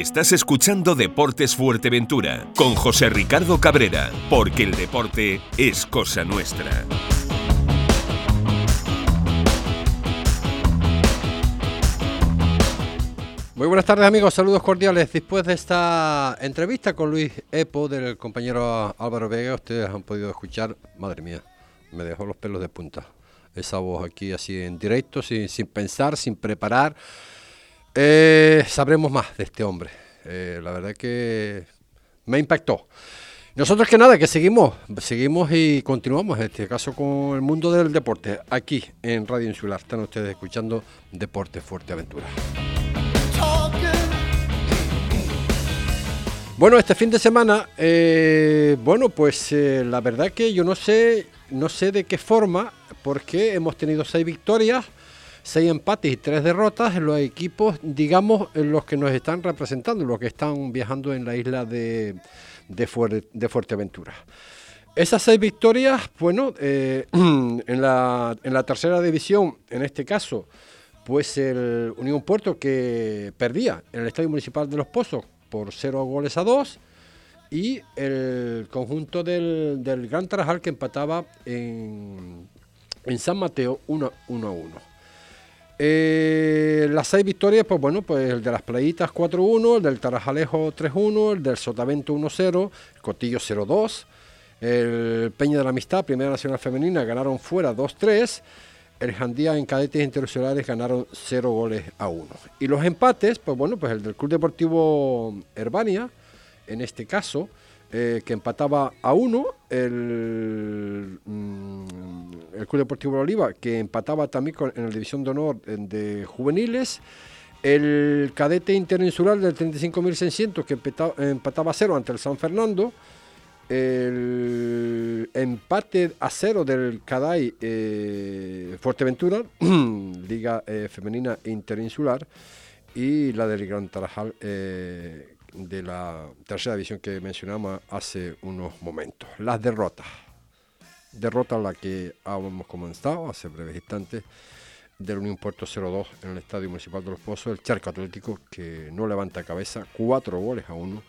Estás escuchando Deportes Fuerteventura con José Ricardo Cabrera, porque el deporte es cosa nuestra. Muy buenas tardes amigos, saludos cordiales. Después de esta entrevista con Luis Epo del compañero Álvaro Vega, ustedes han podido escuchar, madre mía, me dejó los pelos de punta. Esa voz aquí así en directo, sin, sin pensar, sin preparar. Eh, sabremos más de este hombre. Eh, la verdad que me impactó. Nosotros que nada, que seguimos, seguimos y continuamos, en este caso con el mundo del deporte, aquí en Radio Insular. Están ustedes escuchando Deporte Fuerte Aventura. Bueno, este fin de semana, eh, bueno, pues la verdad que yo no sé, no sé de qué forma, porque hemos tenido seis victorias, seis empates y tres derrotas en los equipos, digamos, los que nos están representando, los que están viajando en la isla de, de, de Fuerteventura. Esas seis victorias, bueno, eh, en, la, en la tercera división, en este caso, pues el Unión Puerto que perdía en el Estadio Municipal de Los Pozos por 0 goles a 2 y el conjunto del, del Gran Tarajal que empataba en, en San Mateo 1, a 1. Eh, las seis victorias, pues bueno, pues el de las Playitas 4-1, el del Tarajalejo 3-1, el del Sotavento 1-0, el Cotillo 0-2, el Peña de la Amistad, Primera Nacional Femenina, ganaron fuera 2-3 el Jandía en cadetes internacionales ganaron 0 goles a 1. Y los empates, pues bueno, pues el del Club Deportivo Herbania, en este caso, eh, que empataba a 1, el, mm, el, Club Deportivo Oliva, que empataba también en la División de Honor de Juveniles, el cadete interinsular del 35.600 que empataba, empataba a 0 ante el San Fernando, el empate a cero del Caday eh, Fuerteventura, Liga eh, Femenina Interinsular, y la del Gran Tarajal eh, de la tercera división que mencionamos hace unos momentos. Las derrotas. Derrota la que habíamos comenzado hace breves instantes del Unión Puerto 0-2 en el Estadio Municipal de Los Pozos, el Charco Atlético que no levanta cabeza, cuatro goles a uno,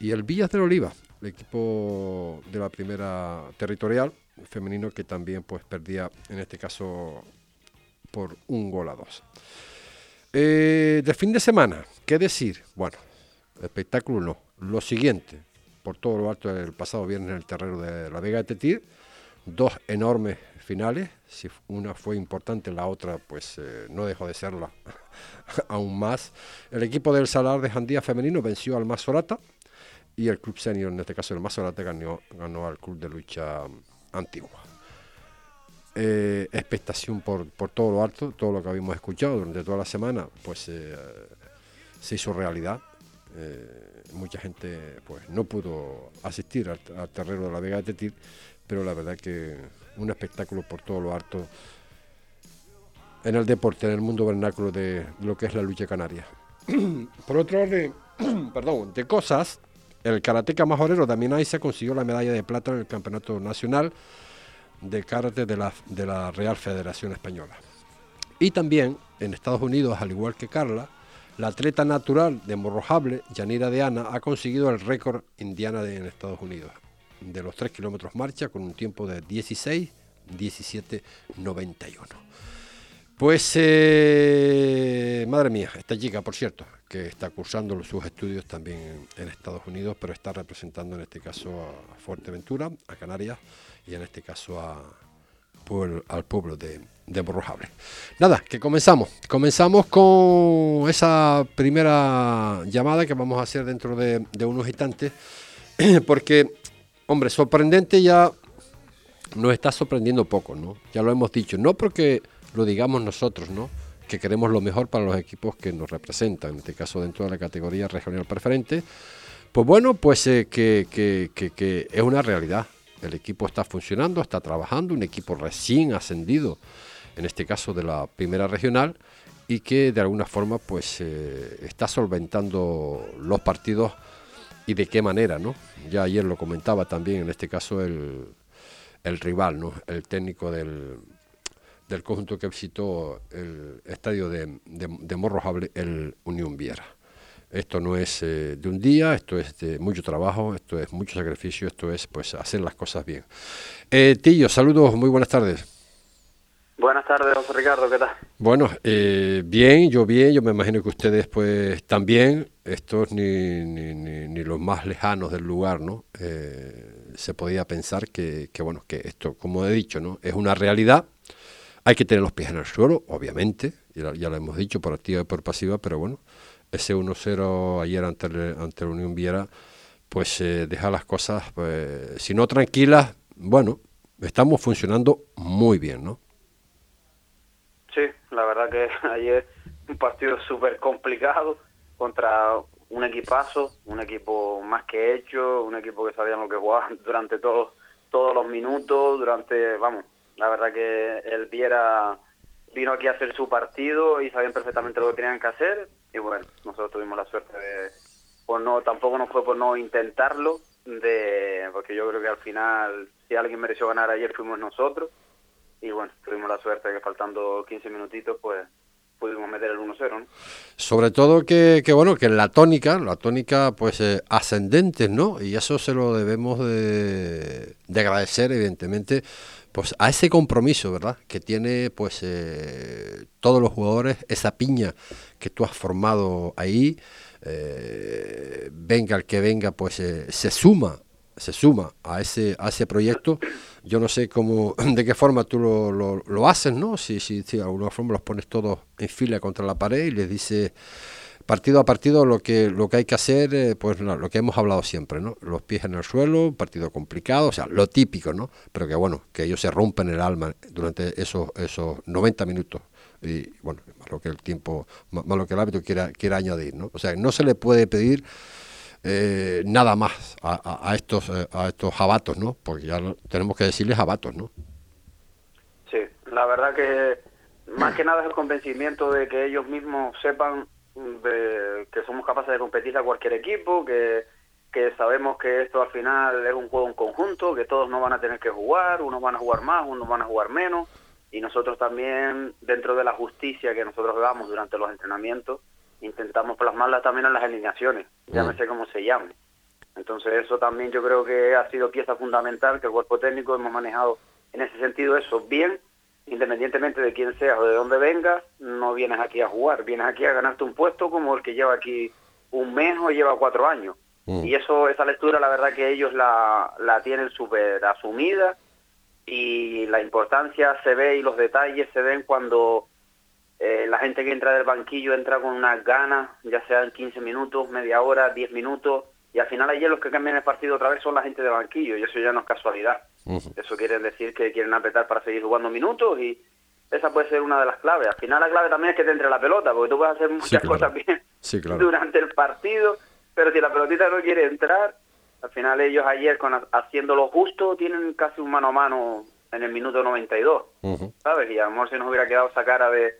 y el Villas del Oliva, el equipo de la primera territorial femenino que también pues perdía en este caso por un gol a dos. Eh, de fin de semana, ¿qué decir? Bueno, espectáculo no. Lo siguiente, por todo lo alto del pasado viernes en el terreno de la Vega de Tetir, dos enormes finales, si una fue importante, la otra pues eh, no dejó de serla aún más. El equipo del Salar de Jandía femenino venció al Mazorata y el club senior, en este caso el Mazorate, ganó, ganó al club de lucha antigua. Eh, expectación por, por, todo lo alto, todo lo que habíamos escuchado durante toda la semana, pues eh, se hizo realidad. Eh, mucha gente pues no pudo asistir al, terreno de la Vega de Tetir, pero la verdad que un espectáculo por todo lo alto en el deporte, en el mundo vernáculo de, lo que es la lucha canaria. por otro orden, perdón, de cosas, el karateca majorero Damián se consiguió la medalla de plata en el Campeonato Nacional de Karate de la, de la Real Federación Española. Y también en Estados Unidos, al igual que Carla, la atleta natural de Morrojable, Yanira de Ana, ha conseguido el récord indiana en Estados Unidos de los 3 kilómetros marcha con un tiempo de 16, 17, 91. Pues, eh, madre mía, esta chica, por cierto, que está cursando sus estudios también en, Estados Unidos, pero está representando en este caso a Fuerteventura, a Canarias y en este caso a, al pueblo de, de Borrojable. Nada, que comenzamos. Comenzamos con esa primera llamada que vamos a hacer dentro de, unos instantes, porque, hombre, sorprendente ya nos está sorprendiendo poco, ¿no? Ya lo hemos dicho, no porque lo digamos nosotros, ¿no? Que queremos lo mejor para los equipos que nos representan, en este caso dentro de la categoría regional preferente. Pues bueno, pues eh, que, es una realidad. El equipo está funcionando, está trabajando, un equipo recién ascendido, en este caso de la primera regional, y que de alguna forma pues eh, está solventando los partidos y de qué manera, ¿no? Ya ayer lo comentaba también, en este caso el, el rival, ¿no? El técnico del, del conjunto que visitó el estadio de, de, Morrojable, el Unión Viera. Esto no es de un día, esto es de mucho trabajo, esto es mucho sacrificio, esto es pues hacer las cosas bien. Tillo, saludos, muy buenas tardes. Buenas tardes, José Ricardo, ¿qué tal? Bueno, eh, bien, yo bien, yo me imagino que ustedes pues también, estos ni, ni, ni, los más lejanos del lugar, ¿no? Eh, se podía pensar que, que, bueno, que esto, como he dicho, ¿no? Es una realidad, hay que tener los pies en el suelo, obviamente, ya, ya lo hemos dicho por activa y por pasiva, pero bueno, ese 1-0 ayer ante, ante la Unión Viera, pues eh, deja las cosas, pues, si no tranquilas, bueno, estamos funcionando muy bien, ¿no? la verdad que ayer un partido súper complicado contra un equipazo, un equipo más que hecho, un equipo que sabían lo que jugaban durante todos todos los minutos, durante, vamos, la verdad que el Viera vino aquí a hacer su partido y sabían perfectamente lo que tenían que hacer y bueno, nosotros tuvimos la suerte de, pues no, tampoco nos fue por no intentarlo, de porque yo creo que al final si alguien mereció ganar ayer fuimos nosotros y bueno, tuvimos la suerte de que faltando 15 minutitos, pues pudimos meter el 1-0. ¿no? Sobre todo que, que, bueno, que la tónica, la tónica pues eh, ascendente, ¿no? Y eso se lo debemos de, de, agradecer, evidentemente, pues a ese compromiso, ¿verdad? Que tiene pues eh, todos los jugadores, esa piña que tú has formado ahí, eh, venga el que venga, pues se suma se suma a ese, a ese proyecto. Yo no sé cómo, de qué forma tú lo, lo, haces, ¿no? Si, si, si de alguna forma los pones todos en fila contra la pared y les dices partido a partido lo que lo que hay que hacer, eh, pues lo que hemos hablado siempre, ¿no? Los pies en el suelo, partido complicado, o sea, lo típico, ¿no? Pero que bueno, que ellos se rompen el alma durante esos esos 90 minutos y bueno, más lo que el tiempo, más, lo que el hábito quiera quiera añadir, ¿no? O sea, no se le puede pedir eh, nada más a, estos eh, a estos jabatos, ¿no? Porque ya tenemos que decirles jabatos, ¿no? Sí, la verdad que más que nada es el convencimiento de que ellos mismos sepan que somos capaces de competir a cualquier equipo, que, que sabemos que esto al final es un juego en conjunto, que todos no van a tener que jugar, unos van a jugar más, unos van a jugar menos, y nosotros también, dentro de la justicia que nosotros damos durante los entrenamientos, intentamos plasmarla también en las alineaciones, llámese mm. como se llame. Entonces eso también yo creo que ha sido pieza fundamental que el cuerpo técnico hemos manejado en ese sentido eso bien, independientemente de quién seas o de dónde vengas, no vienes aquí a jugar, vienes aquí a ganarte un puesto como el que lleva aquí un mes o lleva cuatro años. Mm. Y eso, esa lectura, la verdad que ellos la, la tienen súper asumida y la importancia se ve y los detalles se ven cuando eh, la gente que entra del banquillo entra con unas ganas, ya sean 15 minutos, media hora, 10 minutos, y al final ayer los que cambian el partido otra vez son la gente de banquillo, y eso ya no es casualidad. Eso quiere decir que quieren apretar para seguir jugando minutos y esa puede ser una de las claves. Al final la clave también es que te entre la pelota, porque tú puedes hacer muchas cosas bien durante el partido, pero si la pelotita no quiere entrar, al final ellos ayer con haciendo lo justo tienen casi un mano a mano en el minuto 92, ¿sabes? Y a lo mejor si nos hubiera quedado esa cara de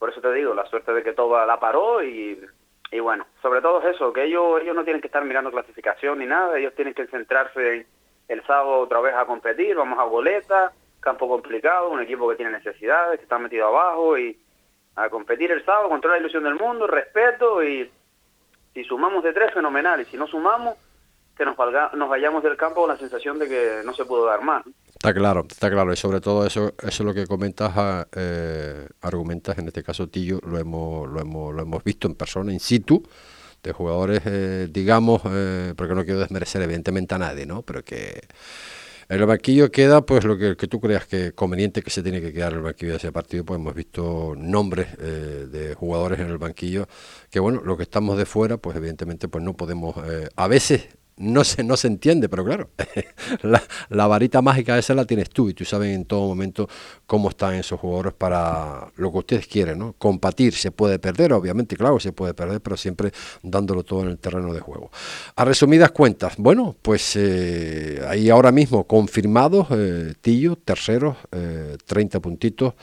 por eso te digo, la suerte de que todo la paró y, y bueno, sobre todo es eso, que ellos, ellos no tienen que estar mirando clasificación ni nada, ellos tienen que centrarse en el sábado otra vez a competir, vamos a boleta, campo complicado, un equipo que tiene necesidades, que está metido abajo y a competir el sábado contra la ilusión del mundo, respeto y si sumamos de tres, fenomenal, y si no sumamos, que nos, nos vayamos del campo con la sensación de que no se pudo dar más. Está claro, está claro, y sobre todo eso, eso es lo que comentas, ah, eh, argumentas, en este caso Tillo, lo hemos, lo hemos, lo hemos visto en persona, in situ, de jugadores, eh, digamos, eh, porque no quiero desmerecer evidentemente a nadie, ¿no? Pero que en el banquillo queda pues lo que, tú creas que conveniente que se tiene que quedar el banquillo de ese partido, pues hemos visto nombres de jugadores en el banquillo que bueno, lo que estamos de fuera, pues evidentemente pues no podemos, a veces no se, no se entiende, pero claro, la, varita mágica esa la tienes tú y tú sabes en todo momento cómo están esos jugadores para lo que ustedes quieren, ¿no? Compartir, se puede perder, obviamente, claro, se puede perder, pero siempre dándolo todo en el terreno de juego. A resumidas cuentas, bueno, pues eh, ahí ahora mismo confirmados, eh, Tillo, terceros, eh, 30 puntitos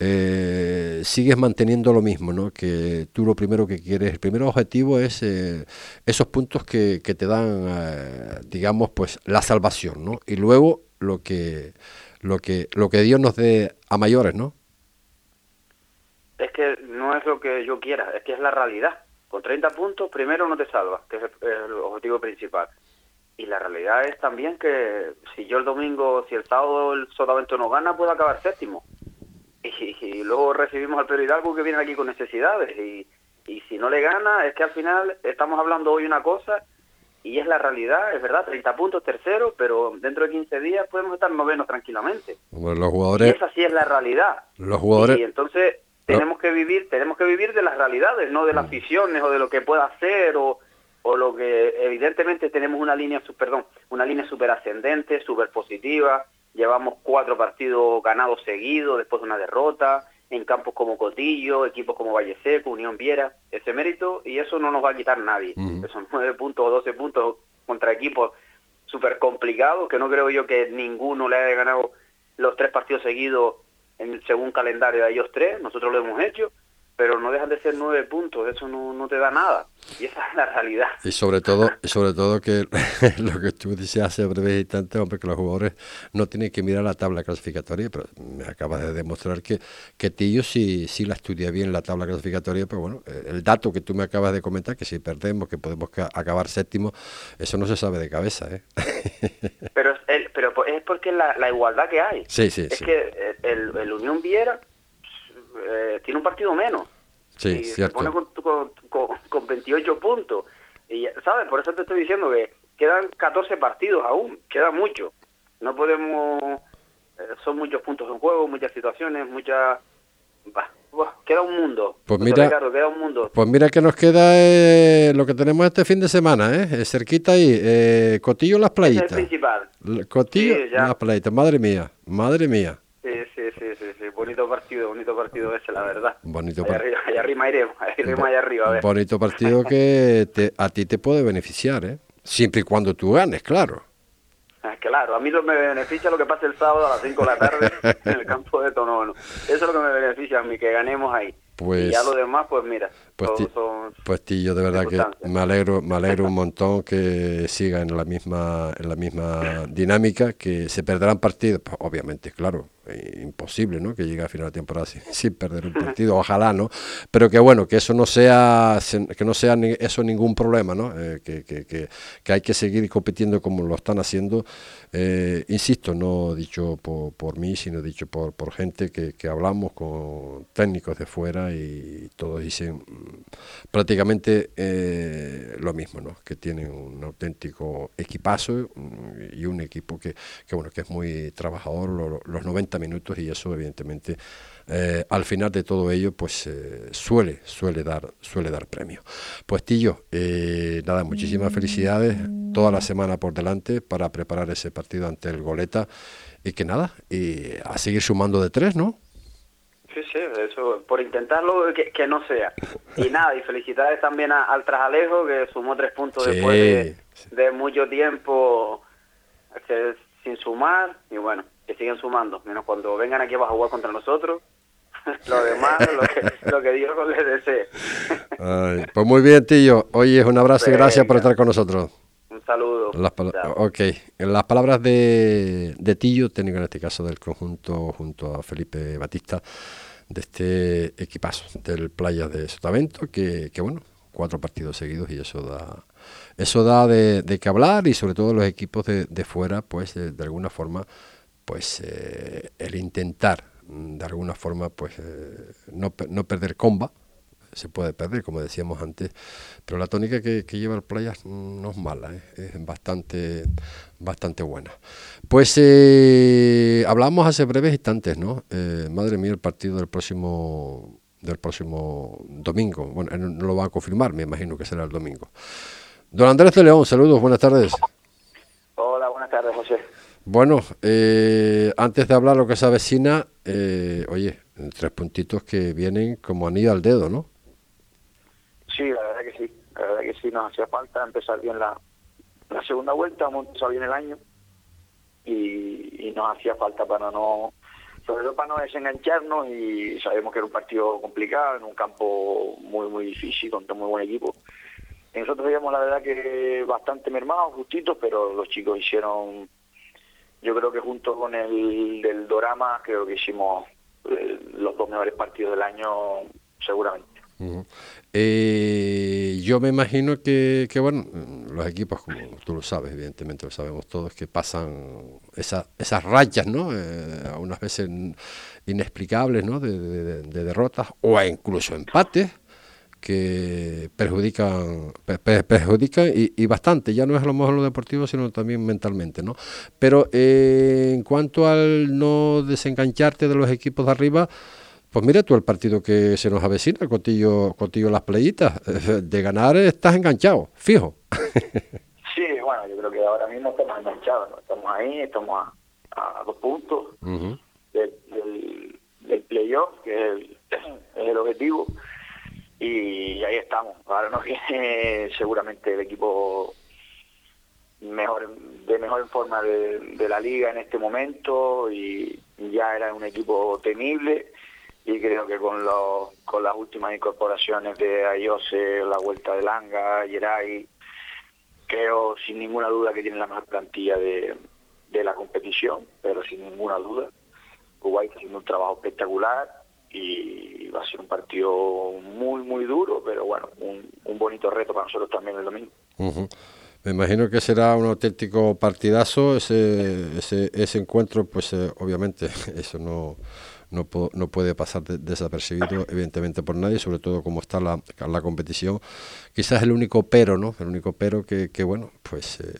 eh, sigues manteniendo lo mismo, ¿no? Que tú lo primero que quieres, el primer objetivo es eh, esos puntos que, te dan, eh, digamos, pues la salvación, ¿no? Y luego lo que, lo que, lo que Dios nos dé a mayores, ¿no? Es que no es lo que yo quiera, es que es la realidad. Con 30 puntos, primero no te salvas, que es el objetivo principal. Y la realidad es también que si yo el domingo, si el sábado el Sotavento no gana, puedo acabar séptimo. Y, luego recibimos al Pedro Hidalgo que viene aquí con necesidades. Y, y si no le gana, es que al final estamos hablando hoy una cosa y es la realidad, es verdad, 30 puntos tercero, pero dentro de 15 días podemos estar novenos tranquilamente. los jugadores... Y esa sí es la realidad. Los jugadores... Y entonces tenemos que vivir tenemos que vivir de las realidades, no de las visiones o de lo que pueda hacer o, o lo que evidentemente tenemos una línea, perdón, una línea súper ascendente, súper positiva, llevamos cuatro partidos ganados seguidos después de una derrota, en campos como Cotillo, equipos como Valle Seco, Unión Viera, ese mérito, y eso no nos va a quitar nadie. Esos nueve puntos o doce puntos contra equipos súper complicados, que no creo yo que ninguno le haya ganado los tres partidos seguidos en según calendario de ellos tres, nosotros lo hemos hecho, pero no dejan de ser nueve puntos, eso no, no te da nada. Y esa es la realidad. Y sobre todo, sobre todo que lo que tú dices hace breves instantes, hombre, que los jugadores no tienen que mirar la tabla clasificatoria, pero me acabas de demostrar que, que Tillo sí, sí la estudia bien la tabla clasificatoria, pero bueno, eh, el dato que tú me acabas de comentar, que si perdemos, que podemos acabar séptimo, eso no se sabe de cabeza, ¿eh? Pero, el, pero es porque la, la igualdad que hay. Sí, sí, es que el, el Unión Viera eh, tiene un partido menos. Sí, y Se pone con, con, 28 puntos. Y, ¿sabes? Por eso te estoy diciendo que quedan 14 partidos aún, queda mucho. No podemos... Eh, son muchos puntos en juego, muchas situaciones, muchas... queda un mundo. Pues mira, queda un mundo. Pues mira que nos queda eh, lo que tenemos este fin de semana, ¿eh? cerquita ahí, eh, Cotillo Las Playitas. Es el principal. Cotillo Las Playitas, madre mía, madre mía. Sí, sí, sí, sí, bonito partido, bonito partido ese, la verdad. Bonito partido. Allá, arriba iremos, allá arriba, a ver. Bonito partido que te, a ti te puede beneficiar, ¿eh? Siempre y cuando tú ganes, claro. Ah, claro, a mí me beneficia lo que pase el sábado a las 5 de la tarde en el campo de Tonono. Eso es lo que me beneficia a mí, que ganemos ahí. Pues, y ya lo demás, pues mira, pues, pues tío, de verdad que me alegro, me alegro un montón que siga en la misma, en la misma dinámica, que se perderán partidos, pues, obviamente, claro, eh, imposible, ¿no? Que llegue a final de temporada sin, perder un partido, ojalá, ¿no? Pero que bueno, que eso no sea, que no sea eso ningún problema, ¿no? Eh, que, que, que, hay que seguir compitiendo como lo están haciendo, eh, insisto, no dicho por, por mí, sino dicho por, por gente que, que hablamos con técnicos de fuera y todos dicen prácticamente eh, lo mismo, ¿no? que tienen un auténtico equipazo mm, y un equipo que, que, bueno, que es muy trabajador los 90 minutos y eso evidentemente eh, al final de todo ello pues eh, suele, suele, dar, suele dar premio. Pues Tillo, nada, muchísimas felicidades toda la semana por delante para preparar ese partido ante el Goleta y que nada, y a seguir sumando de tres, ¿no? Sí, sí, eso, por intentarlo que, no sea. Y nada, y felicidades también al Trajalejo que sumó tres puntos después de, mucho tiempo sin sumar y bueno, que siguen sumando, menos cuando vengan aquí a jugar contra nosotros. lo demás, lo que, lo que Dios les desee. pues muy bien, tío. Oye, un abrazo y gracias por estar con nosotros. Un saludo. Las ok, en las palabras de, de Tillo, técnico en este caso del conjunto junto a Felipe Batista, de este equipazo del Playa de Sotavento, que, que bueno, cuatro partidos seguidos y eso da eso da de, de que hablar y sobre todo los equipos de, de fuera, pues de, alguna forma, pues eh, el intentar de alguna forma pues eh, no, no perder comba, se puede perder, como decíamos antes, pero la tónica que, lleva el playa no es mala, ¿eh? es bastante, bastante buena. Pues eh, hablamos hace breves instantes, ¿no? Eh, madre mía, el partido del próximo del próximo domingo. Bueno, no lo va a confirmar, me imagino que será el domingo. Don Andrés de León, saludos, buenas tardes. Hola, buenas tardes, José. Bueno, antes de hablar lo que se avecina, oye, tres puntitos que vienen como anillo al dedo, ¿no? Sí, la verdad que sí, la verdad que sí, nos hacía falta empezar bien la, la segunda vuelta, hemos empezado bien el año y, nos hacía falta para no, sobre todo para no desengancharnos y sabemos que era un partido complicado, en un campo muy, muy difícil, contra un muy buen equipo. Y nosotros veíamos la verdad que bastante mermados, justitos, pero los chicos hicieron, yo creo que junto con el del Dorama, creo que hicimos eh, los dos mejores partidos del año seguramente. Eh, yo me imagino que, bueno, los equipos, como tú lo sabes, evidentemente lo sabemos todos, que pasan esas rayas, ¿no? Eh, unas veces inexplicables, ¿no? De, derrotas o incluso empates que perjudican, perjudican y, bastante, ya no es a lo mejor lo deportivo, sino también mentalmente, ¿no? Pero eh, en cuanto al no desengancharte de los equipos de arriba, pues mira tú el partido que se nos avecina, el Cotillo, Cotillo Las Playitas. De ganar estás enganchado, fijo. Sí, bueno, yo creo que ahora mismo estamos enganchados, estamos ahí, estamos a, dos puntos del, del, playoff, que es el, objetivo, y ahí estamos. Ahora nos viene seguramente el equipo mejor de mejor forma de, de la liga en este momento y ya era un equipo temible y creo que con, los, con las últimas incorporaciones de Ayose, la vuelta de Langa, Yeray, creo sin ninguna duda que tienen la mejor plantilla de, de la competición, pero sin ninguna duda. Uruguay haciendo un trabajo espectacular y va a ser un partido muy, muy duro, pero bueno, un, un bonito reto para nosotros también el domingo. Me imagino que será un auténtico partidazo ese, ese, ese encuentro, pues eh, obviamente eso no no, no puede pasar desapercibido, evidentemente, por nadie, sobre todo como está la, la competición. Quizás el único pero, ¿no? El único pero que, bueno, pues eh,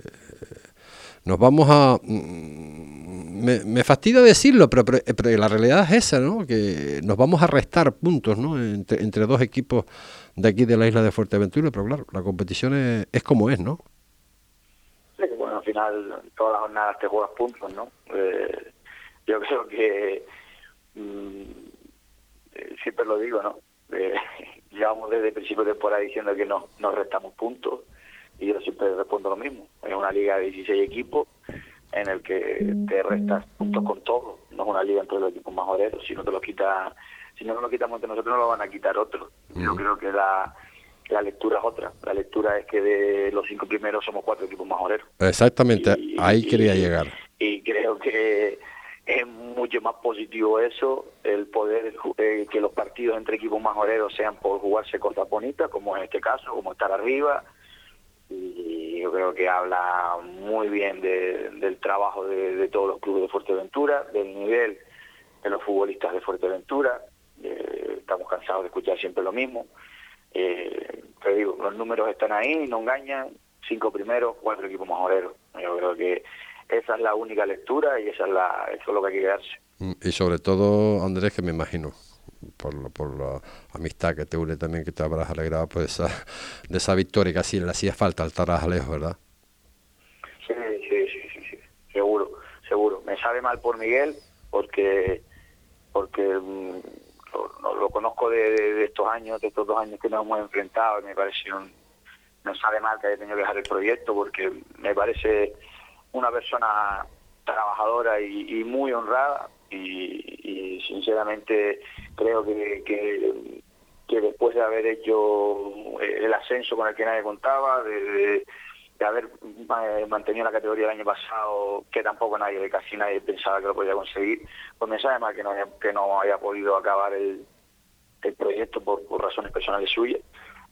nos vamos a... Mm, me, me fastidia decirlo, pero, pero, la realidad es esa, ¿no? Que nos vamos a restar puntos, ¿no? Entre, entre dos equipos de aquí de la isla de Fuerteventura, pero claro, la competición es, es como es, ¿no? Sí, bueno, al final todas las jornadas te juegas puntos, ¿no? Eh, yo creo que Mm, eh, siempre lo digo, ¿no? Eh, llevamos desde el principio de temporada diciendo que no nos restamos puntos y yo siempre respondo lo mismo. Es una liga de 16 equipos en el que te restas puntos con todo. No es una liga entre los equipos más oreros. Si no te lo quita, si no nos lo quitamos entre nosotros, no lo van a quitar otros. Yo creo que la, la lectura es otra. La lectura es que de los cinco primeros somos cuatro equipos más oreros. Exactamente, ahí quería llegar. Y creo que es mucho más positivo eso, el poder eh, que los partidos entre equipos majoreros sean por jugarse cosas bonitas, como en este caso, como estar arriba. Y yo creo que habla muy bien del trabajo de, todos los clubes de Fuerteventura, del nivel de los futbolistas de Fuerteventura. Eh, estamos cansados de escuchar siempre lo mismo. Eh, te digo, los números están ahí, no engañan. Cinco primeros, cuatro equipos majoreros. Yo creo que esa es la única lectura y esa es la, eso es lo que hay que quedarse. Mm, y sobre todo, Andrés, que me imagino, por, por la amistad que te une también, que te habrás alegrado pues esa, de esa victoria que así le hacía falta al Tarajalejo, ¿verdad? Sí, sí, sí, sí, seguro, seguro. Me sabe mal por Miguel porque porque mm, lo, conozco de, estos años, de estos dos años que nos hemos enfrentado y me parece un, me sabe mal que haya tenido que dejar el proyecto porque me parece una persona trabajadora y, muy honrada y, sinceramente creo que, que, después de haber hecho el ascenso con el que nadie contaba, de, haber eh, mantenido la categoría el año pasado, que tampoco nadie, casi nadie pensaba que lo podía conseguir, pues me sabe mal que no haya, que no haya podido acabar el, el proyecto por, por razones personales suyas,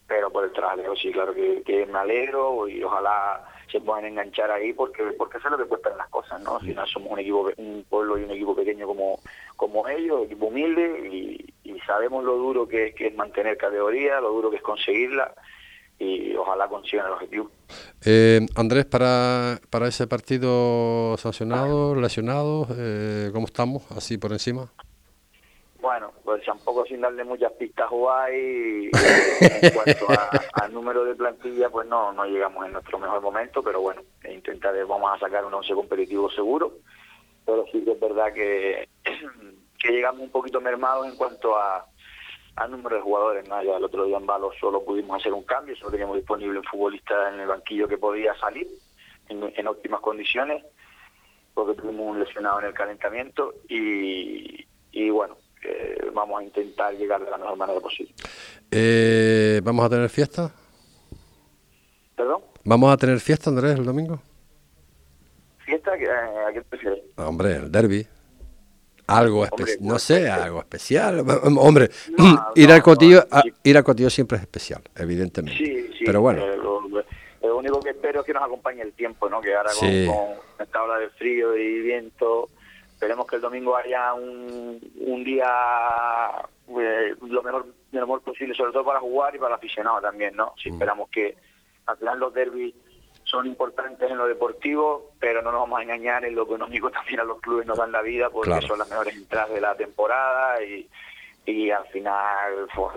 pero por el trabajo sí, claro que, que me alegro y ojalá se puedan enganchar ahí porque porque eso es lo que cuestan las cosas, ¿no? Si no somos un equipo, un pueblo y un equipo pequeño como, como ellos, equipo humilde y, sabemos lo duro que, es mantener categoría, lo duro que es conseguirla y ojalá consigan el objetivo. Eh, Andrés, para, para ese partido sancionado, lesionado, eh, ¿cómo estamos? Así por encima. Bueno, pues tampoco sin darle muchas pistas a y en cuanto al número de plantilla, pues no, no llegamos en nuestro mejor momento, pero bueno, intentaré, vamos a sacar un once competitivo seguro, pero sí que es verdad que, que llegamos un poquito mermados en cuanto a al número de jugadores, ¿no? ya el otro día en Balo solo pudimos hacer un cambio, solo teníamos disponible un futbolista en el banquillo que podía salir en, en óptimas condiciones, porque tuvimos un lesionado en el calentamiento y, y bueno, vamos a intentar llegar de la mejor manera posible. Eh, ¿Vamos a tener fiesta? ¿Perdón? ¿Vamos a tener fiesta, Andrés, el domingo? ¿Fiesta? Eh, ¿A qué prefieres? Hombre, el derby. algo especial, no sé, algo especial. Hombre, ir, al cotillo, ir al cotillo siempre es especial, evidentemente. Sí, sí, pero bueno. lo, único que espero es que nos acompañe el tiempo, ¿no? Que ahora con, esta ola de frío y viento, esperemos que el domingo haya un, un día eh, lo mejor lo mejor posible, sobre todo para jugar y para el aficionado también, ¿no? Si mm. esperamos que al final los derbis son importantes en lo deportivo, pero no nos vamos a engañar, en lo económico también a los clubes nos dan la vida porque son las mejores entradas de la temporada y, y al final pues,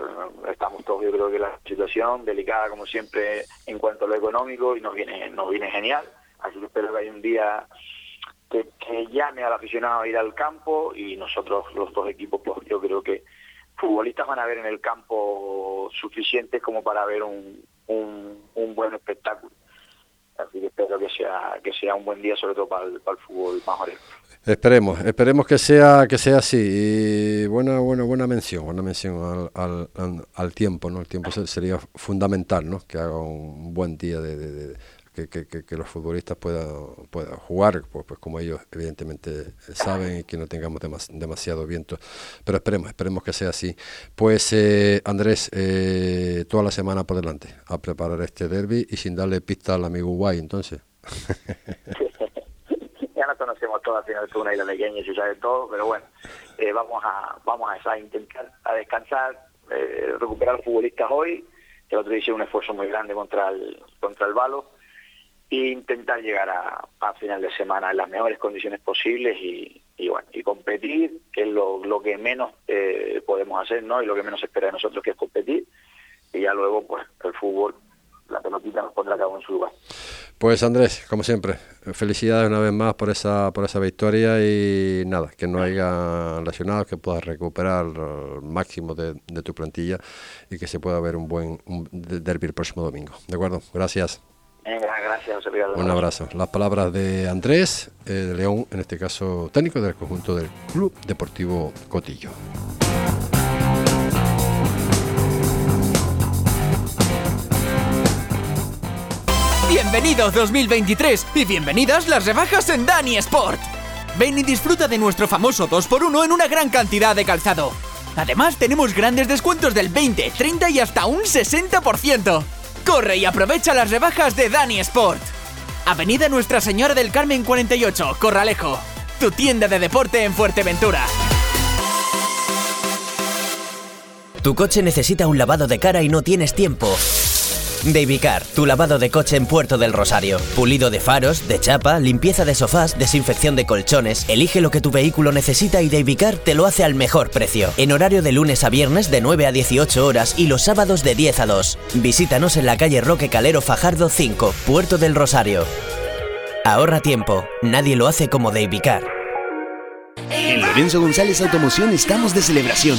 estamos todos, yo creo que la situación delicada como siempre en cuanto a lo económico y nos viene, nos viene genial, así que espero que haya un día que, que llame al aficionado a ir al campo y nosotros los dos equipos pues yo creo que futbolistas van a ver en el campo suficientes como para ver un, un buen espectáculo. Así que espero que sea, que sea un buen día, sobre todo para el, para el fútbol majorero. Esperemos, esperemos que sea que sea así. Y buena, buena, buena mención, buena mención al, al, al tiempo, ¿no? El tiempo sería fundamental, ¿no? Que haga un buen día de, que, los futbolistas puedan, puedan jugar, pues, pues, como ellos evidentemente saben y que no tengamos demasiado viento. Pero esperemos, esperemos que sea así. Pues eh, Andrés, eh, toda la semana por delante a preparar este derby y sin darle pista al amigo Guay, entonces. ya nos conocemos todos, al final es una isla pequeña y se sabe todo, pero bueno, eh, vamos a vamos a, intentar a descansar, recuperar futbolistas hoy. El otro día hice un esfuerzo muy grande contra el contra el Balo e intentar llegar a, a, final de semana en las mejores condiciones posibles y, y bueno y competir que es lo, lo que menos eh, podemos hacer no y lo que menos espera de nosotros que es competir. Y ya luego pues el fútbol la pelotita nos pondrá cada uno en su lugar. Pues Andrés como siempre felicidades una vez más por esa por esa victoria y nada que no haya lesionados que puedas recuperar el máximo de, de tu plantilla y que se pueda ver un buen un derby el próximo domingo. De acuerdo gracias gracias, Un abrazo. Las palabras de Andrés eh, de León, en este caso técnico del conjunto del Club Deportivo Cotillo. Bienvenidos 2023 y bienvenidas las rebajas en Dani Sport. Ven y disfruta de nuestro famoso 2x1 en una gran cantidad de calzado. Además, tenemos grandes descuentos del 20, 30 y hasta un 60%. Corre y aprovecha las rebajas de Dani Sport. Avenida Nuestra Señora del Carmen 48, Corralejo. Tu tienda de deporte en Fuerteventura. Tu coche necesita un lavado de cara y no tienes tiempo. Davicar, tu lavado de coche en Puerto del Rosario. Pulido de faros, de chapa, limpieza de sofás, desinfección de colchones. Elige lo que tu vehículo necesita y Davicar te lo hace al mejor precio. En horario de lunes a viernes de 9 a 18 horas y los sábados de 10 a 2. Visítanos en la calle Roque Calero Fajardo 5, Puerto del Rosario. Ahorra tiempo, nadie lo hace como Davicar. En Lorenzo González Automoción estamos de celebración.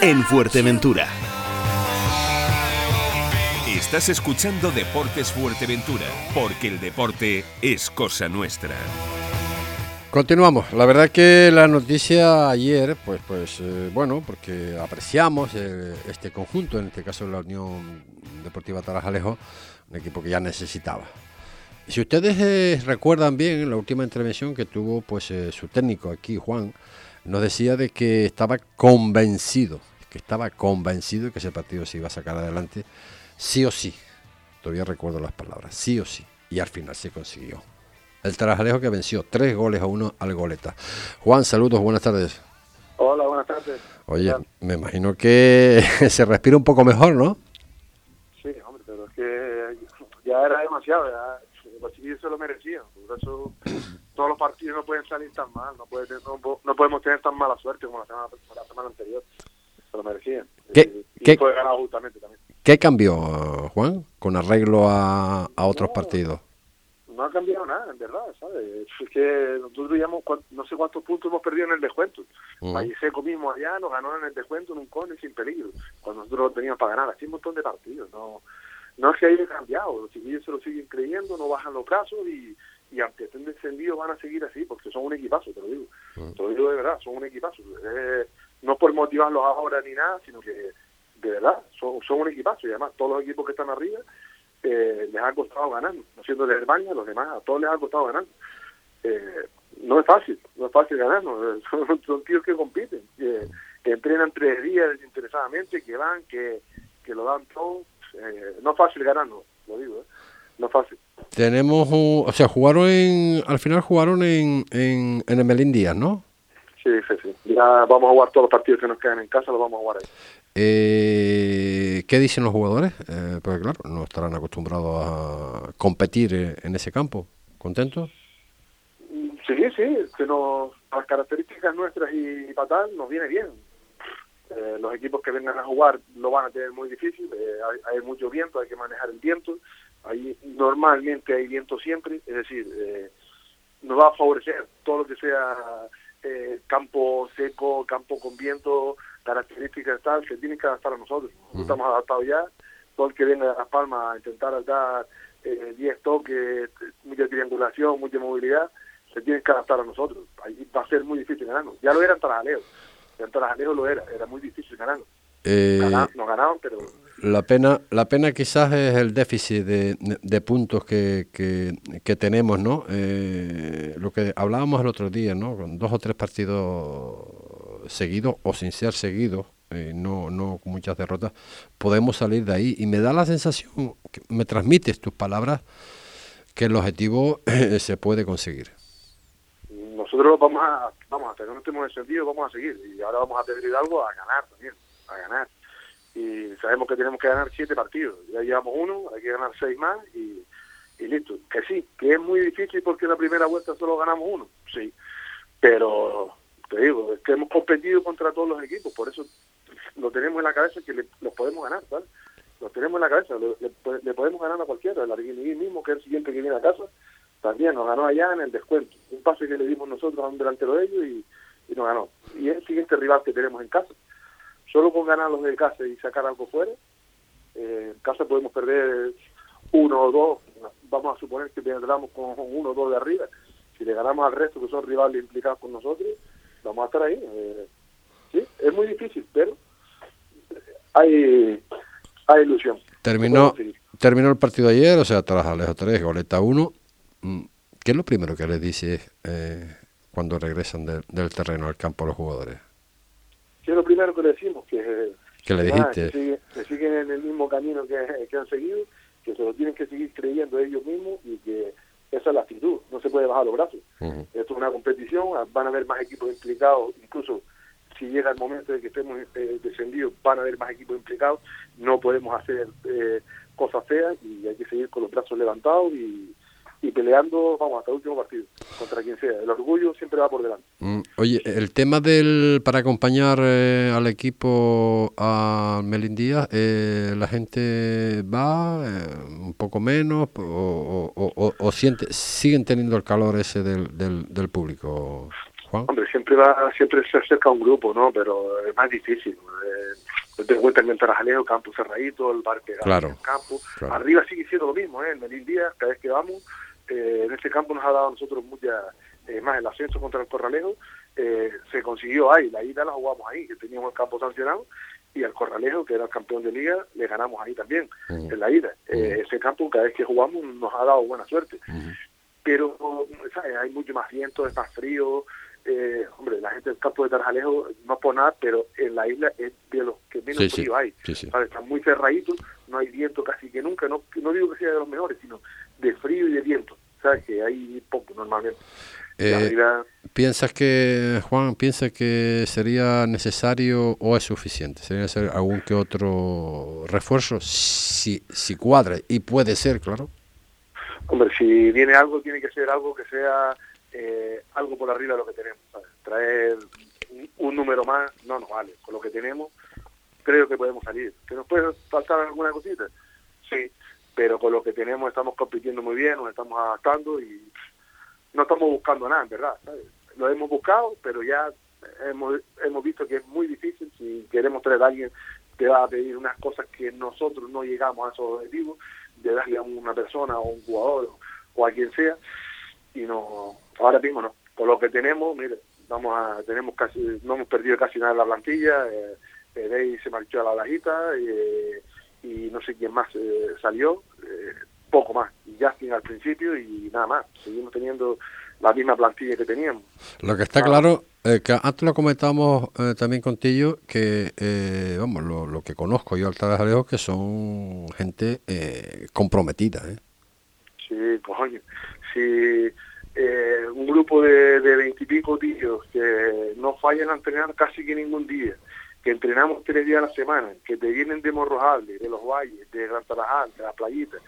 en Fuerteventura. Estás escuchando Deportes Fuerteventura, porque el deporte es cosa nuestra. Continuamos. La verdad que la noticia ayer, pues, pues eh, bueno, porque apreciamos eh, este conjunto, en este caso la Unión Deportiva Tarajalejo, un equipo que ya necesitaba. Si ustedes eh, recuerdan bien la última intervención que tuvo, pues su técnico aquí, Juan, nos decía de que estaba convencido, que estaba convencido de que ese partido se iba a sacar adelante, sí o sí. Todavía recuerdo las palabras, sí o sí. Y al final se consiguió. El Tarajalejo que venció tres goles a uno al goleta. Juan, saludos, buenas tardes. Hola, buenas tardes. Oye, me imagino que se respira un poco mejor, ¿no? Sí, hombre, pero es que ya era demasiado, ya los chiquillos se lo merecían. Por eso todos los partidos no pueden salir tan mal, no, no, podemos tener tan mala suerte como la semana, la semana anterior. Se lo merecían. ¿Qué, y, ¿qué, fue ganado justamente también. ¿Qué cambió, Juan, con arreglo a, a otros partidos? no ha cambiado nada, en verdad, ¿sabes? Es que nosotros digamos, no sé cuántos puntos hemos perdido en el descuento. Uh Seco mismo allá nos ganó en el descuento en un cone sin peligro, cuando nosotros lo teníamos para ganar. Así un montón de partidos, no no es que haya cambiado, los chiquillos se lo siguen creyendo, no bajan los brazos y, y aunque estén descendidos van a seguir así, porque son un equipazo, te lo digo. Te lo digo de verdad, son un equipazo. no por motivarlos ahora ni nada, sino que de verdad, son, son un equipazo y además todos los equipos que están arriba eh, les ha costado ganar, no siendo de España, los demás, a todos les ha costado ganar. Eh, no es fácil, no es fácil ganar, son, son tíos que compiten, que, entrenan tres días desinteresadamente, que van, que, que lo dan todo. Eh, no es fácil ganar, no, lo digo, no es fácil. Tenemos, o sea, jugaron en, al final jugaron en, en, en el Melín Díaz, ¿no? Sí, sí, sí. Ya vamos a jugar todos los partidos que nos quedan en casa, los vamos a jugar ahí. Eh, ¿Qué dicen los jugadores? Eh, porque claro, no estarán acostumbrados a competir en ese campo. ¿Contentos? Sí, sí, que nos, las características nuestras y fatal nos viene bien. Eh, los equipos que vengan a jugar lo van a tener muy difícil, eh, hay, mucho viento, hay que manejar el viento, ahí normalmente hay viento siempre, es decir, eh, nos va a favorecer todo lo que sea campo seco, campo con viento, características tal, se tienen que adaptar a nosotros. Estamos adaptados ya. Todo el que venga a Las Palmas a intentar dar 10 eh, toques, mucha triangulación, mucha movilidad, se tienen que adaptar a nosotros. Ahí va a ser muy difícil ganarnos. Ya lo era en Tarajalejo. En Tarajalejo lo era, era muy difícil ganarnos. Eh, nos ganaban, pero... La pena, la pena quizás es el déficit de, de puntos que, que, tenemos, ¿no? Eh, lo que hablábamos el otro día, ¿no? Con dos o tres partidos seguido o sin ser seguido, eh, no, no con muchas derrotas, podemos salir de ahí. Y me da la sensación, que me transmites tus palabras, que el objetivo se puede conseguir. Nosotros vamos a, vamos a tener un de sentido, vamos a seguir. Y ahora vamos a pedir algo a ganar también, a ganar. Y sabemos que tenemos que ganar siete partidos. Ya llevamos uno, hay que ganar seis más y, y listo. Que sí, que es muy difícil porque en la primera vuelta solo ganamos uno, sí. Pero te digo, es que hemos competido contra todos los equipos, por eso lo tenemos en la cabeza que los podemos ganar, ¿vale? Los tenemos en la cabeza, le, podemos ganar a cualquiera, el Arguineguí mismo, que es el siguiente que viene a casa, también nos ganó allá en el descuento. Un pase que le dimos nosotros a un delantero de ellos y, nos ganó. Y es el siguiente rival que tenemos en casa. Solo con ganar los de casa y sacar algo fuera, eh, en casa podemos perder uno o dos, vamos a suponer que penetramos con uno o dos de arriba. Si le ganamos al resto que son rivales implicados con nosotros, vamos a estar ahí. Eh, sí, es muy difícil, pero hay, hay ilusión. Terminó, terminó el partido ayer, o sea, tras Alejo 3, goleta 1. Mm, ¿Qué es lo primero que les dice eh, cuando regresan del terreno al campo los jugadores? ¿Qué es lo primero que le decimos? Que, ¿Qué le dijiste? que, siguen en el mismo camino que, que han seguido, que se lo tienen que seguir creyendo ellos mismos y que esa es la actitud, no se puede bajar los brazos. Esto es una competición, van a haber más equipos implicados, incluso si llega el momento de que estemos eh, descendidos, van a haber más equipos implicados, no podemos hacer eh, cosas feas y hay que seguir con los brazos levantados y, y peleando, vamos, hasta el último partido, contra quien sea. El orgullo siempre va por delante. Mm, oye, el tema del para acompañar eh, al equipo a Melindía, eh, ¿la gente va eh, un poco menos o, o, o, siente, siguen teniendo el calor ese del, del, del público? Juan? Hombre, siempre va, siempre se acerca un grupo, ¿no? Pero es más difícil. Eh, te cuenta en el campo cerradito, el parque claro, campo. Arriba sigue siendo lo mismo, ¿eh? En Melindía, cada vez que vamos, eh, en este campo nos ha dado a nosotros mucha, eh, más el ascenso contra el Corralejo, eh, se consiguió ahí, la ida la jugamos ahí, que teníamos el campo sancionado, y al Corralejo, que era el campeón de liga, le ganamos ahí también, en la ida. ese campo, cada vez que jugamos, nos ha dado buena suerte. Pero hay mucho más viento, es más frío, hombre, la gente del campo de Tarjalejo no por nada, pero en la isla es de los que menos frío hay. Están muy cerraditos, no hay viento casi que nunca, no, no digo que sea de los mejores, sino de frío y de viento, ¿sabes? Que hay poco normalmente. Eh, ¿Piensas que, Juan, piensa que sería necesario o es suficiente? ¿Sería necesario algún que otro refuerzo? Si, si cuadra, y puede ser, claro. Hombre, si viene algo, tiene que ser algo que sea eh, algo por arriba de lo que tenemos. Traer un, un, número más no nos vale. Con lo que tenemos, creo que podemos salir. ¿Que nos puede faltar alguna cosita? Sí, pero con lo que tenemos estamos compitiendo muy bien, nos estamos adaptando y no estamos buscando nada, en verdad. ¿sabes? Lo hemos buscado, pero ya hemos, hemos visto que es muy difícil si queremos traer a alguien que va a pedir unas cosas que nosotros no llegamos a esos objetivos, de darle a una persona o un jugador o a quien sea, y no, ahora mismo no. Con lo que tenemos, mire, vamos a, tenemos casi, no hemos perdido casi nada en la plantilla, eh, Pérez se marchó a la lajita eh, y no sé quién más eh, salió, eh, poco más, y Justin al principio y nada más, seguimos teniendo la misma plantilla que teníamos. Lo que está claro, eh, que antes lo comentábamos eh, también contigo, que, eh, vamos, lo, lo que conozco yo al Tarajalejo, que son gente eh, comprometida, ¿eh? Sí, coño. Si eh, un grupo de veintipico tíos que no fallan a entrenar casi que ningún día, que entrenamos tres días a la semana, que te vienen de Morrojable, de los valles, de Gran Tarajal, de las playitas,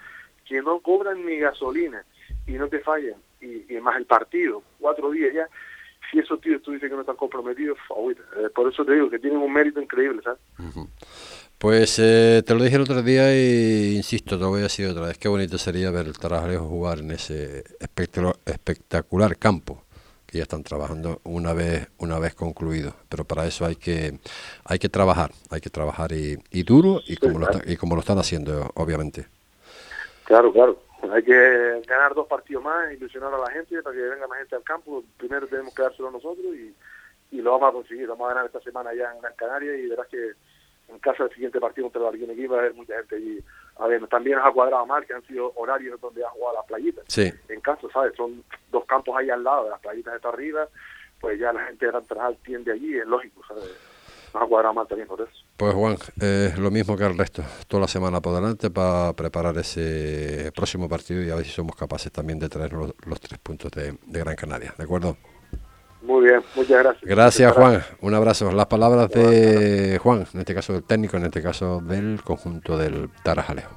que no cobran ni gasolina y no te fallan, y, más el partido, cuatro días ya, si esos tíos tú dices que no están comprometidos, agüita. Eh, por eso te digo que tienen un mérito increíble, ¿sabes? Pues eh, te lo dije el otro día y insisto, te lo voy a decir otra vez, qué bonito sería ver el Tarajalejo jugar en ese espectacular campo que ya están trabajando una vez una vez concluido, pero para eso hay que hay que trabajar, hay que trabajar y, y duro y como lo claro. está- y como lo están haciendo obviamente. Claro, claro. Hay que ganar dos partidos más, ilusionar a la gente para que venga más gente al campo. Primero tenemos que dárselo nosotros y, y lo vamos a conseguir. Vamos a ganar esta semana ya en Gran Canaria y verás que en caso del siguiente partido contra el Arguín aquí va a haber mucha gente allí. A ver, también nos ha cuadrado mal que han sido horarios donde ha jugado las playitas. Sí. En caso, ¿sabes? Son dos campos ahí al lado, las playitas está arriba, pues ya la gente de Gran Tarajal tiende allí, es lógico, ¿sabes? Nos ha cuadrado mal también por eso. Pues Juan, eh, lo mismo que el resto, toda la semana por delante para preparar ese próximo partido y a ver si somos capaces también de traer los, los tres puntos de, de Gran Canaria, ¿de acuerdo? Muy bien, muchas gracias. Gracias Juan, un abrazo. Las palabras de Juan, en este caso del técnico, en este caso del conjunto del Tarajalejo.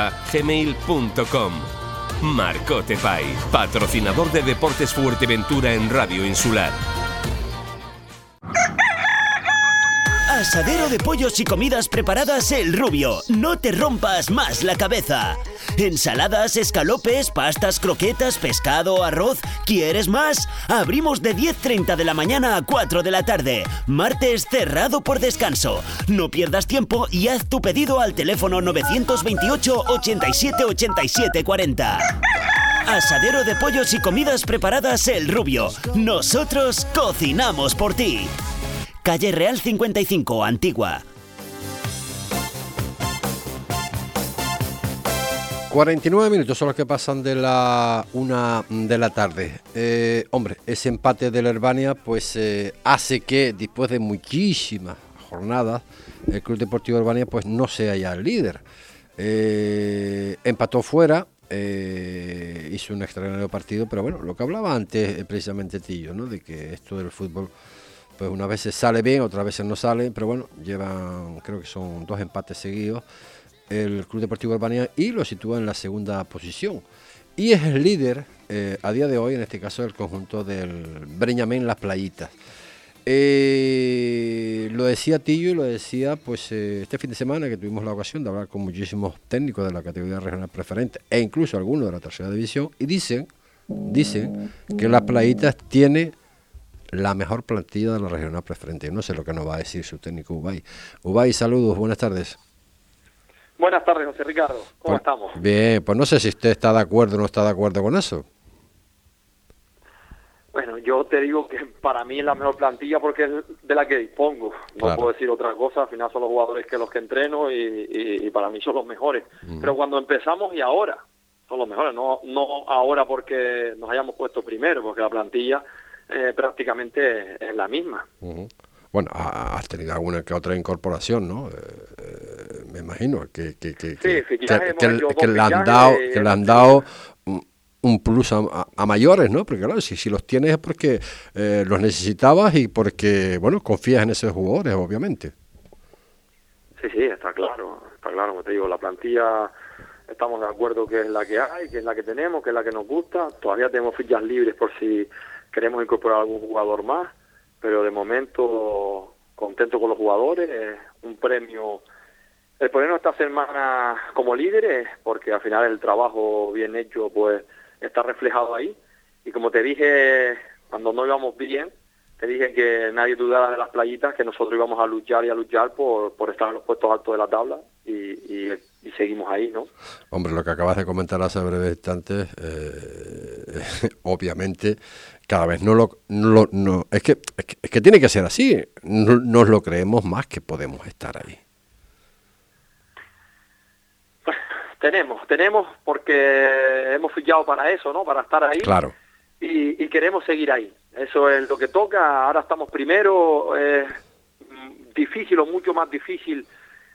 marcotepais@gmail.com. Marcote Pais, patrocinador de Deportes Fuerteventura en Radio Insular. Asadero de pollos y comidas preparadas El Rubio. No te rompas más la cabeza. Ensaladas, escalopes, pastas, croquetas, pescado, arroz. ¿Quieres más? Abrimos de 10.30 de la mañana a 4 de la tarde. Martes cerrado por descanso. No pierdas tiempo y haz tu pedido al teléfono 928 87 87 40. Asadero de pollos y comidas preparadas El Rubio. Nosotros cocinamos por ti. Calle Real 55, Antigua. 49 minutos son los que pasan de la una de la tarde. Eh, hombre, ese empate del Herbania pues eh, hace que después de muchísimas jornadas el Club Deportivo Herbania pues no sea ya el líder. Eh, empató fuera, hizo un extraordinario partido, pero bueno, lo que hablaba antes precisamente Tillo, ¿no? De que esto del fútbol pues unas veces sale bien, otras veces no sale, pero bueno, llevan, creo que son dos empates seguidos el Club Deportivo Albania y lo sitúa en la segunda posición. Y es el líder eh, a día de hoy, en este caso, del conjunto del Breñamén Las Playitas. Eh, lo decía Tillo y lo decía pues eh, este fin de semana que tuvimos la ocasión de hablar con muchísimos técnicos de la categoría regional preferente e incluso algunos de la tercera división y dicen, dicen que Las Playitas tiene la mejor plantilla de la regional preferente. No sé lo que nos va a decir su técnico Ubay. Ubay, saludos, buenas tardes. Buenas tardes, José Ricardo. ¿Cómo Pues, estamos? Bien, pues no sé si usted está de acuerdo o no está de acuerdo con eso. Bueno, yo te digo que para mí es la mejor plantilla porque es de la que dispongo. No Claro. puedo decir otra cosa. Al final son los jugadores que los que entreno y, y- y para mí son los mejores. Pero cuando empezamos y ahora son los mejores. No, no ahora porque nos hayamos puesto primero, porque la plantilla eh, prácticamente es la misma. Ujú. Bueno, ha- has tenido alguna que otra incorporación, ¿no? Eh, eh, me imagino que, que, que, Sí, que- le han dado, que le han dado un, plus a, a- a mayores, ¿no? Porque claro, si, si los tienes es porque eh, los necesitabas y porque, bueno, confías en esos jugadores, obviamente. Sí, sí, está claro, está claro, como te digo, la plantilla estamos de acuerdo que es la que hay, que es la que tenemos, que es la que nos gusta. Todavía tenemos fichas libres por si queremos incorporar algún jugador más, pero de momento contento con los jugadores, es un premio. El ponernos esta semana como líderes, porque al final el trabajo bien hecho pues está reflejado ahí. Y como te dije, cuando no íbamos bien, te dije que nadie dudara de las playitas, que nosotros íbamos a luchar y a luchar por, por estar en los puestos altos de la tabla y, seguimos ahí, ¿no? Hombre, lo que acabas de comentar hace breves instantes, eh, obviamente, cada vez no lo... No, no- es, que, es, que, es que tiene que ser así, no, nos lo creemos más que podemos estar ahí. Tenemos, tenemos porque hemos fichado para eso, ¿no? Para estar ahí. Claro. y, y queremos seguir ahí. Eso es lo que toca. Ahora estamos primero. Mm, difícil o mucho más difícil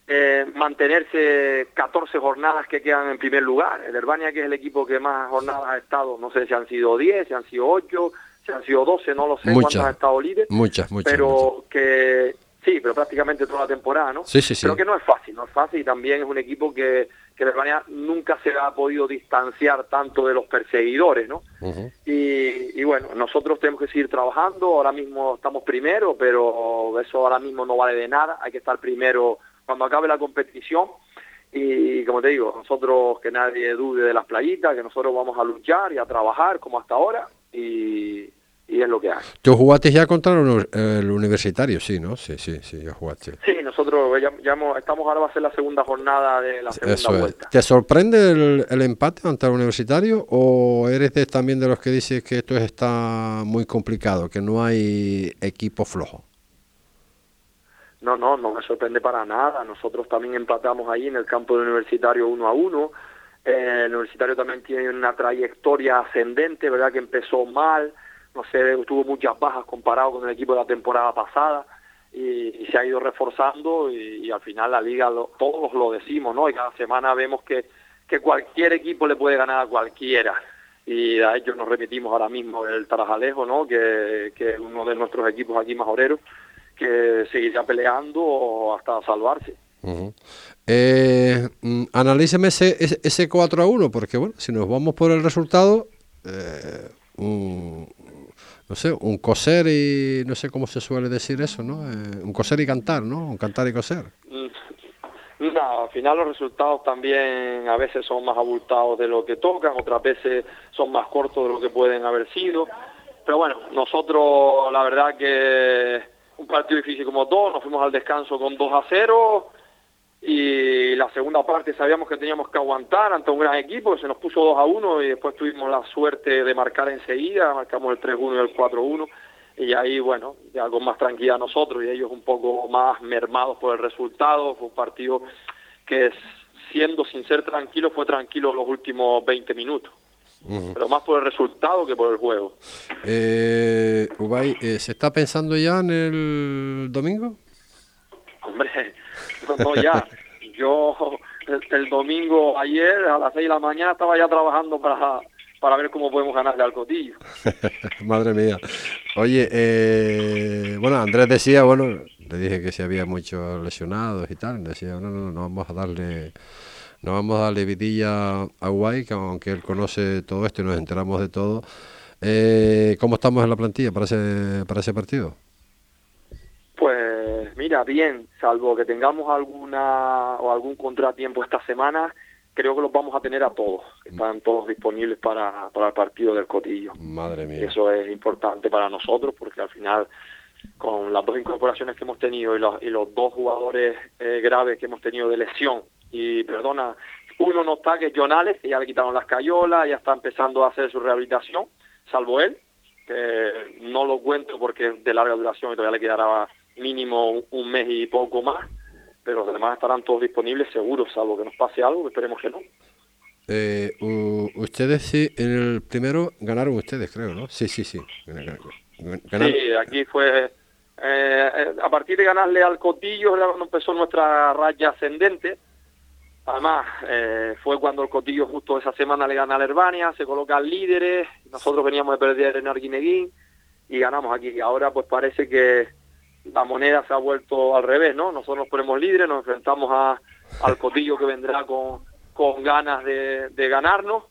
eh, mantenerse 14 jornadas que quedan en primer lugar. El Herbania, que es el equipo que más jornadas ha estado, no sé si han sido 10, si han sido 8, si han sido 12, no lo sé Muchas. cuántos han estado líderes. Muchas, muchas, Pero que sí, pero prácticamente toda la temporada, ¿no? Sí, sí, sí. Pero que no es fácil, no es fácil y también es un equipo que, que el Herbania nunca se ha podido distanciar tanto de los perseguidores, ¿no? Ujú. Y, y bueno, nosotros tenemos que seguir trabajando, ahora mismo estamos primero, pero eso ahora mismo no vale de nada, hay que estar primero cuando acabe la competición y como te digo, nosotros que nadie dude de las playitas, que nosotros vamos a luchar y a trabajar como hasta ahora y, y es lo que hay. Tú jugaste ya contra el, uni- el universitario, sí, ¿no? Sí, sí, sí, ya jugaste. Sí, nosotros ya, estamos ahora va a ser la segunda jornada de la segunda Eso es. vuelta. ¿Te sorprende el, el empate ante el universitario o eres de- también de los que dices que esto está muy complicado, que no hay equipo flojo? No, no, no me sorprende para nada. Nosotros también empatamos ahí en el campo del universitario uno a uno. Eh, el universitario también tiene una trayectoria ascendente, ¿verdad? Que empezó mal, no sé, tuvo muchas bajas comparado con el equipo de la temporada pasada y, se ha ido reforzando y, al final la liga, lo- todos lo decimos, ¿no? Y cada semana vemos que, que cualquier equipo le puede ganar a cualquiera. Y a ellos nos repetimos ahora mismo el Tarajalejo, ¿no? Que, que es uno de nuestros equipos aquí majoreros que seguirá peleando hasta salvarse. Ujú. Eh, mm, analíceme ese, ese, ese 4 a 1, porque bueno, si nos vamos por el resultado, eh, un, no sé, un coser y no sé cómo se suele decir eso, ¿no? Eh, un coser y cantar, ¿no? Un cantar y coser. Mm, No, al final los resultados también a veces son más abultados de lo que tocan, otras veces son más cortos de lo que pueden haber sido. Pero bueno, nosotros la verdad que un partido difícil como dos, nos fuimos al descanso con 2 a 0 y la segunda parte sabíamos que teníamos que aguantar ante un gran equipo que se nos puso 2 a 1 y después tuvimos la suerte de marcar enseguida, marcamos el 3-1 y el 4-1 y ahí bueno, ya con más tranquilidad nosotros y ellos un poco más mermados por el resultado, fue un partido que siendo sin ser tranquilo fue tranquilo los últimos 20 minutos, pero más por el resultado que por el juego. Eh, Ubay, eh, ¿se está pensando ya en el domingo? Hombre, no, no, ya. Yo el, el domingo ayer a las 6 de la mañana estaba ya trabajando para, para ver cómo podemos ganarle al Cotillo. Madre mía. Oye, eh, bueno, Andrés decía, bueno, le dije que si había muchos lesionados y tal, decía, no, no, no vamos a darle, no vamos a darle vidilla a Guay, que aunque él conoce todo esto y nos enteramos de todo. Eh, ¿Cómo estamos en la plantilla para ese, para ese partido? Pues mira, bien, salvo que tengamos alguna o algún contratiempo esta semana, creo que los vamos a tener a todos. Están todos disponibles para, para el partido del Cotillo. Madre mía. eso es importante para nosotros porque al final con las dos incorporaciones que hemos tenido y los, y los dos jugadores eh, graves que hemos tenido de lesión y perdona uno no está que es Jonales que ya le quitaron las cayolas ya está empezando a hacer su rehabilitación salvo él que no lo cuento porque es de larga duración y todavía le quedará mínimo un, mes y poco más pero los demás estarán todos disponibles seguros salvo que nos pase algo esperemos que no Eh, ustedes sí, en el primero ganaron ustedes, creo, ¿no? Sí, sí, sí. Ganaron. Sí, aquí fue Eh, eh, a partir de ganarle al Cotillo era cuando empezó nuestra raya ascendente. Además, eh, fue cuando el Cotillo justo esa semana le gana a la Herbania, se colocan líderes, nosotros veníamos de perder en Arguineguín y ganamos aquí. Ahora pues parece que la moneda se ha vuelto al revés, ¿no? Nosotros nos ponemos líderes, nos enfrentamos a, al Cotillo que vendrá con, con ganas de, de ganarnos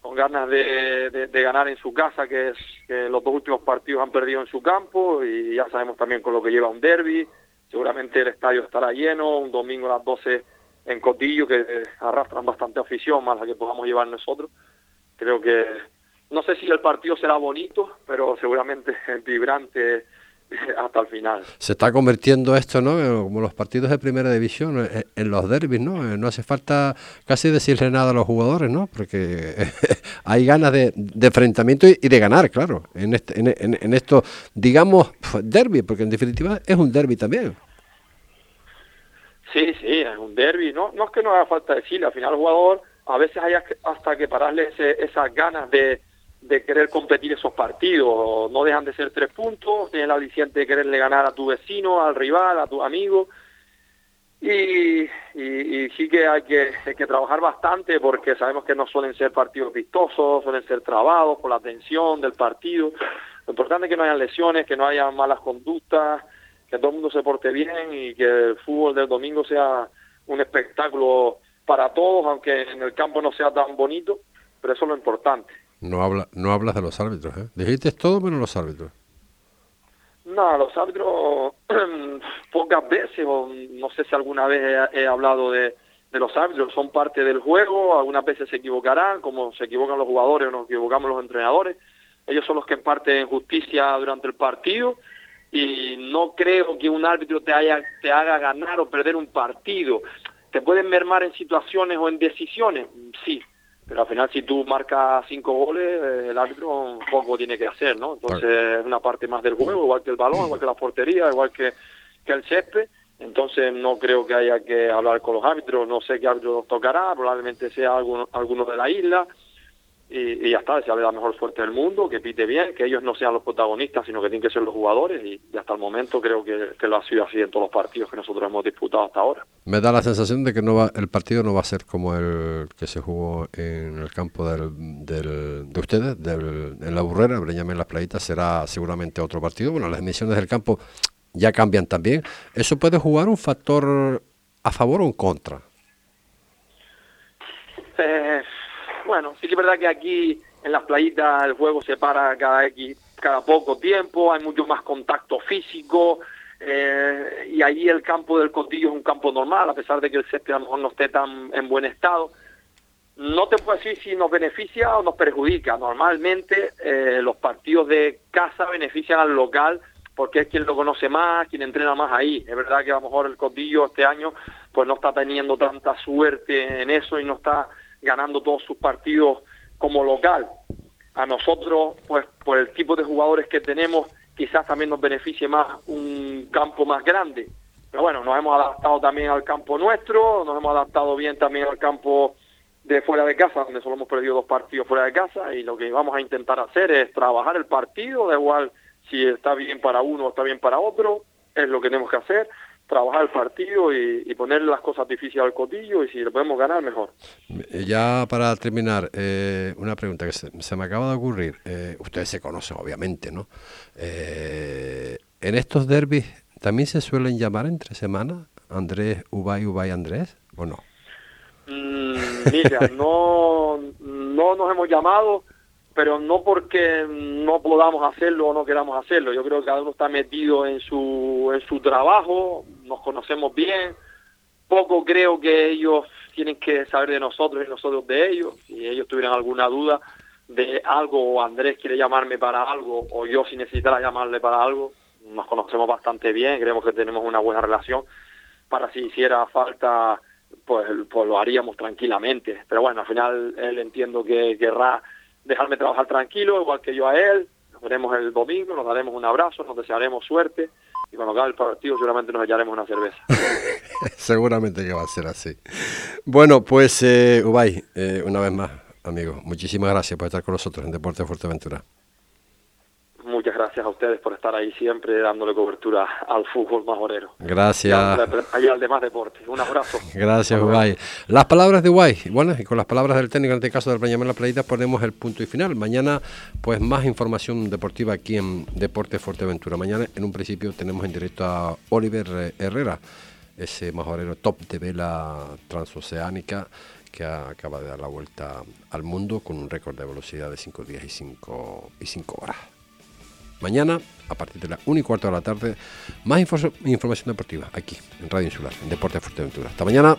con ganas de, de, ganar en su casa, que es que los dos últimos partidos han perdido en su campo y ya sabemos también con lo que lleva un derby. Seguramente el estadio estará lleno, un domingo a las 12 en Cotillo, que arrastran bastante afición, más la que podamos llevar nosotros. Creo que, no sé si el partido será bonito, pero seguramente vibrante hasta el final. Se está convirtiendo esto, ¿no? Como los partidos de primera división, eh, en los derbis, ¿no? Eh, no hace falta casi decirle nada a los jugadores, ¿no? Porque hay ganas de, enfrentamiento y, de ganar, claro, en, este, en, esto, digamos, derby, porque en definitiva es un derby también. Sí, sí, es un derby. No, no es que no haga falta decirle, al final el jugador a veces hay hasta que pararle esas ganas de de querer competir esos partidos. No dejan de ser tres puntos, tienen la aliciente de quererle ganar a tu vecino, al rival, a tu amigo. Y, sí que hay, que que trabajar bastante porque sabemos que no suelen ser partidos vistosos, suelen ser trabados por la tensión del partido. Lo importante es que no haya lesiones, que no haya malas conductas, que todo el mundo se porte bien y que el fútbol del domingo sea un espectáculo para todos, aunque en el campo no sea tan bonito, pero eso es lo importante. No, habla, no hablas de los árbitros, ¿eh? Dijiste todo menos los árbitros. No, los árbitros pocas veces, o no sé si alguna vez he, hablado de, los árbitros, son parte del juego, algunas veces se equivocarán, como se equivocan los jugadores o nos equivocamos los entrenadores. Ellos son los que imparten justicia durante el partido y no creo que un árbitro te, haya, te haga ganar o perder un partido. ¿Te pueden mermar en situaciones o en decisiones? Sí, pero al final si tú marcas cinco goles, eh, el árbitro poco tiene que hacer, ¿no? Entonces es una parte más del juego, igual que el balón, igual que la portería, igual que, que el césped. Entonces no creo que haya que hablar con los árbitros, no sé qué árbitro tocará, probablemente sea alguno, alguno de la isla, y, ya está, se habla la mejor suerte del mundo, que pite bien, que ellos no sean los protagonistas, sino que tienen que ser los jugadores y, hasta el momento creo que, lo ha sido así en todos los partidos que nosotros hemos disputado hasta ahora. Me da la sensación de que no va, el partido no va a ser como el que se jugó en el campo del, de ustedes, del, en la burrera, en las playitas, será seguramente otro partido. Bueno, las emisiones del campo ya cambian también. ¿Eso puede jugar un factor a favor o en contra? Eh, bueno, sí que es verdad que aquí en las playitas el juego se para cada cada poco tiempo, hay mucho más contacto físico, eh, y ahí el campo del Cotillo es un campo normal, a pesar de que el césped a lo mejor no esté tan en buen estado. No te puedo decir si nos beneficia o nos perjudica. Normalmente eh, los partidos de casa benefician al local porque es quien lo conoce más, quien entrena más ahí. Es verdad que a lo mejor el Cotillo este año pues no está teniendo tanta suerte en eso y no está ganando todos sus partidos como local. A nosotros, pues por el tipo de jugadores que tenemos, quizás también nos beneficie más un campo más grande. Pero bueno, nos hemos adaptado también al campo nuestro, nos hemos adaptado bien también al campo de fuera de casa, donde solo hemos perdido dos partidos fuera de casa, y lo que vamos a intentar hacer es trabajar el partido, da igual si está bien para uno o está bien para otro, es lo que tenemos que hacer, trabajar el partido y, y ponerle las cosas difíciles al cotillo y si lo podemos ganar, mejor. Eh, ya para terminar, eh, una pregunta que se, me acaba de ocurrir. Eh, ustedes se conocen, obviamente, ¿no? ¿En estos derbis también se suelen llamar entre semanas Andrés Ubay, Ubay Andrés o no? Mm, mira, no, no nos hemos llamado pero no porque no podamos hacerlo o no queramos hacerlo. Yo creo que cada uno está metido en su, en su trabajo, nos conocemos bien. Poco creo que ellos tienen que saber de nosotros y nosotros de ellos. Si ellos tuvieran alguna duda de algo o Andrés quiere llamarme para algo o yo si necesitara llamarle para algo, nos conocemos bastante bien, creemos que tenemos una buena relación. Para si hiciera falta, pues, pues lo haríamos tranquilamente. Pero bueno, al final él entiendo que querrá dejarme trabajar tranquilo, igual que yo a él. Nos veremos el domingo, nos daremos un abrazo, nos desearemos suerte y cuando acabe el partido seguramente nos echaremos una cerveza. seguramente que va a ser así. Bueno, pues eh, Ubay, eh, una vez más, amigo, muchísimas gracias por estar con nosotros en Deporte Fuerteventura. Muchas gracias. a ustedes por estar ahí siempre dándole cobertura al fútbol majorero. Gracias. Y al demás deportes. Un abrazo. Gracias, Guay. Las palabras de Guay. Bueno, y con las palabras del técnico, en este caso del Benjamín La Playita, ponemos el punto y final. Mañana, pues más información deportiva aquí en Deporte Fuerteventura. Mañana, en un principio, tenemos en directo a Oliver eh, Herrera, ese majorero top de vela transoceánica que acaba de dar la vuelta al mundo con un récord de velocidad de 5 días y 5 y cinco horas. Mañana, a partir de las 1 y cuarto de la tarde, más información deportiva aquí en Radio Insular, en Deporte Fuerteventura. Hasta mañana.